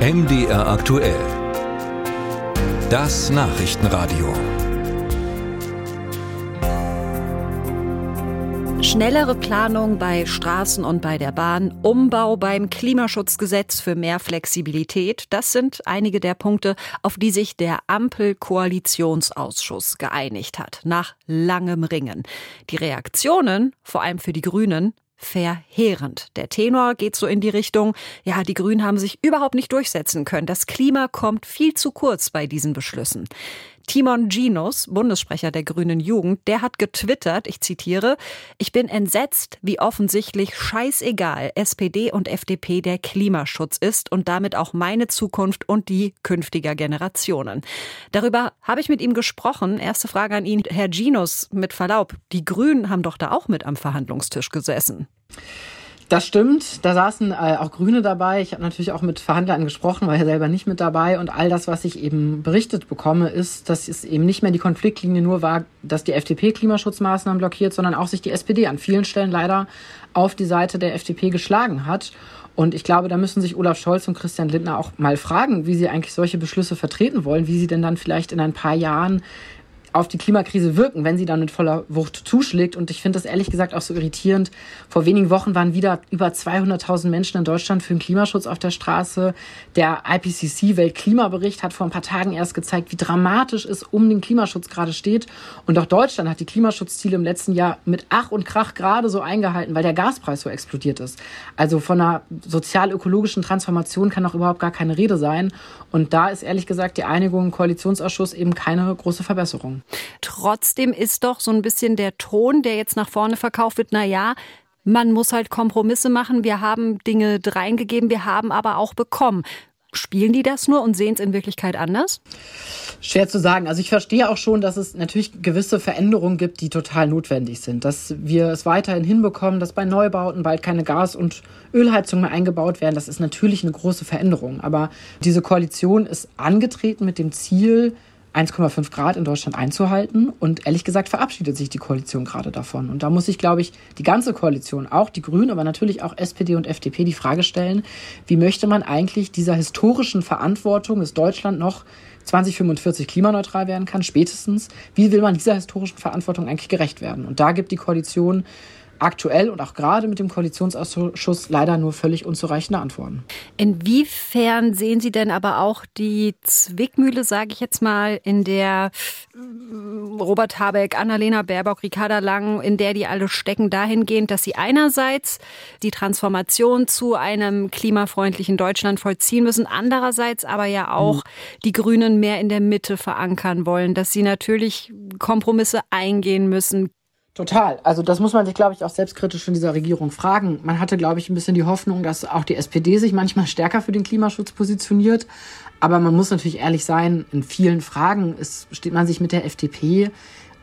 MDR aktuell. Das Nachrichtenradio. Schnellere Planung bei Straßen und bei der Bahn, Umbau beim Klimaschutzgesetz für mehr Flexibilität, das sind einige der Punkte, auf die sich der Ampel-Koalitionsausschuss geeinigt hat, nach langem Ringen. Die Reaktionen, vor allem für die Grünen, verheerend. Der Tenor geht so in die Richtung, ja, die Grünen haben sich überhaupt nicht durchsetzen können. Das Klima kommt viel zu kurz bei diesen Beschlüssen. Timon Ginos, Bundessprecher der Grünen Jugend, der hat getwittert, ich zitiere, ich bin entsetzt, wie offensichtlich scheißegal SPD und FDP der Klimaschutz ist und damit auch meine Zukunft und die künftiger Generationen. Darüber habe ich mit ihm gesprochen. Erste Frage an ihn, Herr Ginos, mit Verlaub, die Grünen haben doch da auch mit am Verhandlungstisch gesessen. Das stimmt, da saßen äh, auch Grüne dabei. Ich habe natürlich auch mit Verhandlern gesprochen, war ja selber nicht mit dabei. Und all das, was ich eben berichtet bekomme, ist, dass es eben nicht mehr die Konfliktlinie nur war, dass die FDP Klimaschutzmaßnahmen blockiert, sondern auch sich die SPD an vielen Stellen leider auf die Seite der FDP geschlagen hat. Und ich glaube, da müssen sich Olaf Scholz und Christian Lindner auch mal fragen, wie sie eigentlich solche Beschlüsse vertreten wollen, wie sie denn dann vielleicht in ein paar Jahren auf die Klimakrise wirken, wenn sie dann mit voller Wucht zuschlägt. Und ich finde das ehrlich gesagt auch so irritierend. Vor wenigen Wochen waren wieder über 200.000 Menschen in Deutschland für den Klimaschutz auf der Straße. Der IPCC-Weltklimabericht hat vor ein paar Tagen erst gezeigt, wie dramatisch es um den Klimaschutz gerade steht. Und auch Deutschland hat die Klimaschutzziele im letzten Jahr mit Ach und Krach gerade so eingehalten, weil der Gaspreis so explodiert ist. Also von einer sozial-ökologischen Transformation kann auch überhaupt gar keine Rede sein. Und da ist ehrlich gesagt die Einigung im Koalitionsausschuss eben keine große Verbesserung. Trotzdem ist doch so ein bisschen der Ton, der jetzt nach vorne verkauft wird, na ja, man muss halt Kompromisse machen. Wir haben Dinge reingegeben, wir haben aber auch bekommen. Spielen die das nur und sehen es in Wirklichkeit anders? Schwer zu sagen. Also ich verstehe auch schon, dass es natürlich gewisse Veränderungen gibt, die total notwendig sind. Dass wir es weiterhin hinbekommen, dass bei Neubauten bald keine Gas- und Ölheizungen mehr eingebaut werden. Das ist natürlich eine große Veränderung. Aber diese Koalition ist angetreten mit dem Ziel, 1,5 Grad in Deutschland einzuhalten. Und ehrlich gesagt verabschiedet sich die Koalition gerade davon. Und da muss sich, glaube ich, die ganze Koalition, auch die Grünen, aber natürlich auch SPD und FDP, die Frage stellen, wie möchte man eigentlich dieser historischen Verantwortung, dass Deutschland noch 2045 klimaneutral werden kann, spätestens, wie will man dieser historischen Verantwortung eigentlich gerecht werden? Und da gibt die Koalition aktuell und auch gerade mit dem Koalitionsausschuss leider nur völlig unzureichende Antworten. Inwiefern sehen Sie denn aber auch die Zwickmühle, sage ich jetzt mal, in der äh, Robert Habeck, Annalena Baerbock, Ricarda Lang, in der die alle stecken, dahingehend, dass sie einerseits die Transformation zu einem klimafreundlichen Deutschland vollziehen müssen, andererseits aber ja auch mhm. die Grünen mehr in der Mitte verankern wollen, dass sie natürlich Kompromisse eingehen müssen, Total. Also das muss man sich, glaube ich, auch selbstkritisch von dieser Regierung fragen. Man hatte, glaube ich, ein bisschen die Hoffnung, dass auch die SPD sich manchmal stärker für den Klimaschutz positioniert. Aber man muss natürlich ehrlich sein, in vielen Fragen ist, steht man sich mit der FDP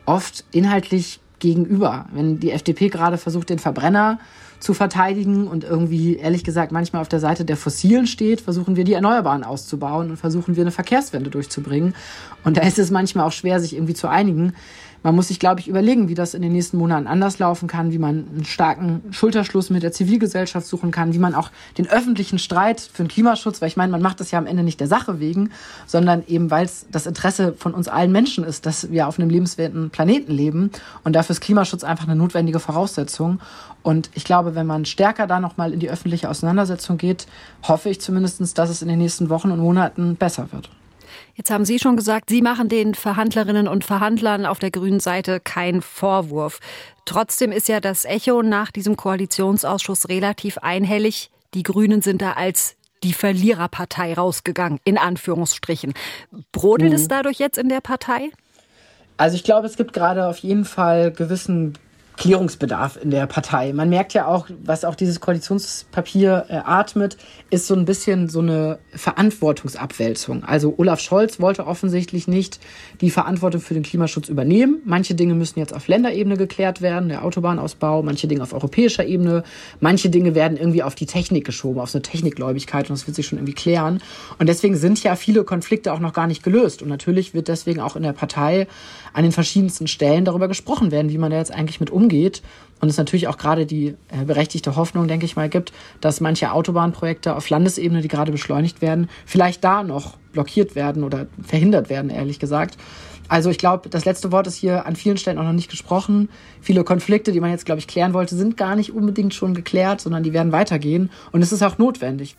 oft inhaltlich gegenüber. Wenn die FDP gerade versucht, den Verbrenner zu verteidigen und irgendwie, ehrlich gesagt, manchmal auf der Seite der Fossilen steht, versuchen wir die Erneuerbaren auszubauen und versuchen wir eine Verkehrswende durchzubringen. Und da ist es manchmal auch schwer, sich irgendwie zu einigen man muss sich, glaube ich, überlegen, wie das in den nächsten Monaten anders laufen kann, wie man einen starken Schulterschluss mit der Zivilgesellschaft suchen kann, wie man auch den öffentlichen Streit für den Klimaschutz, weil ich meine, man macht das ja am Ende nicht der Sache wegen, sondern eben, weil es das Interesse von uns allen Menschen ist, dass wir auf einem lebenswerten Planeten leben. Und dafür ist Klimaschutz einfach eine notwendige Voraussetzung. Und ich glaube, wenn man stärker da nochmal in die öffentliche Auseinandersetzung geht, hoffe ich zumindest, dass es in den nächsten Wochen und Monaten besser wird. Jetzt haben Sie schon gesagt, Sie machen den Verhandlerinnen und Verhandlern auf der grünen Seite keinen Vorwurf. Trotzdem ist ja das Echo nach diesem Koalitionsausschuss relativ einhellig. Die Grünen sind da als die Verliererpartei rausgegangen, in Anführungsstrichen. Brodelt mhm. es dadurch jetzt in der Partei? Also ich glaube, es gibt gerade auf jeden Fall gewissen Klärungsbedarf in der Partei. Man merkt ja auch, was auch dieses Koalitionspapier äh, atmet, ist so ein bisschen so eine Verantwortungsabwälzung. Also Olaf Scholz wollte offensichtlich nicht die Verantwortung für den Klimaschutz übernehmen. Manche Dinge müssen jetzt auf Länderebene geklärt werden, der Autobahnausbau, manche Dinge auf europäischer Ebene, manche Dinge werden irgendwie auf die Technik geschoben, auf so eine Technikgläubigkeit und das wird sich schon irgendwie klären. Und deswegen sind ja viele Konflikte auch noch gar nicht gelöst. Und natürlich wird deswegen auch in der Partei an den verschiedensten Stellen darüber gesprochen werden, wie man da jetzt eigentlich mit umgeht umgeht. Und es natürlich auch gerade die äh, berechtigte Hoffnung, denke ich mal, gibt, dass manche Autobahnprojekte auf Landesebene, die gerade beschleunigt werden, vielleicht da noch blockiert werden oder verhindert werden, ehrlich gesagt. Also ich glaube, das letzte Wort ist hier an vielen Stellen auch noch nicht gesprochen. Viele Konflikte, die man jetzt, glaube ich, klären wollte, sind gar nicht unbedingt schon geklärt, sondern die werden weitergehen. Und es ist auch notwendig.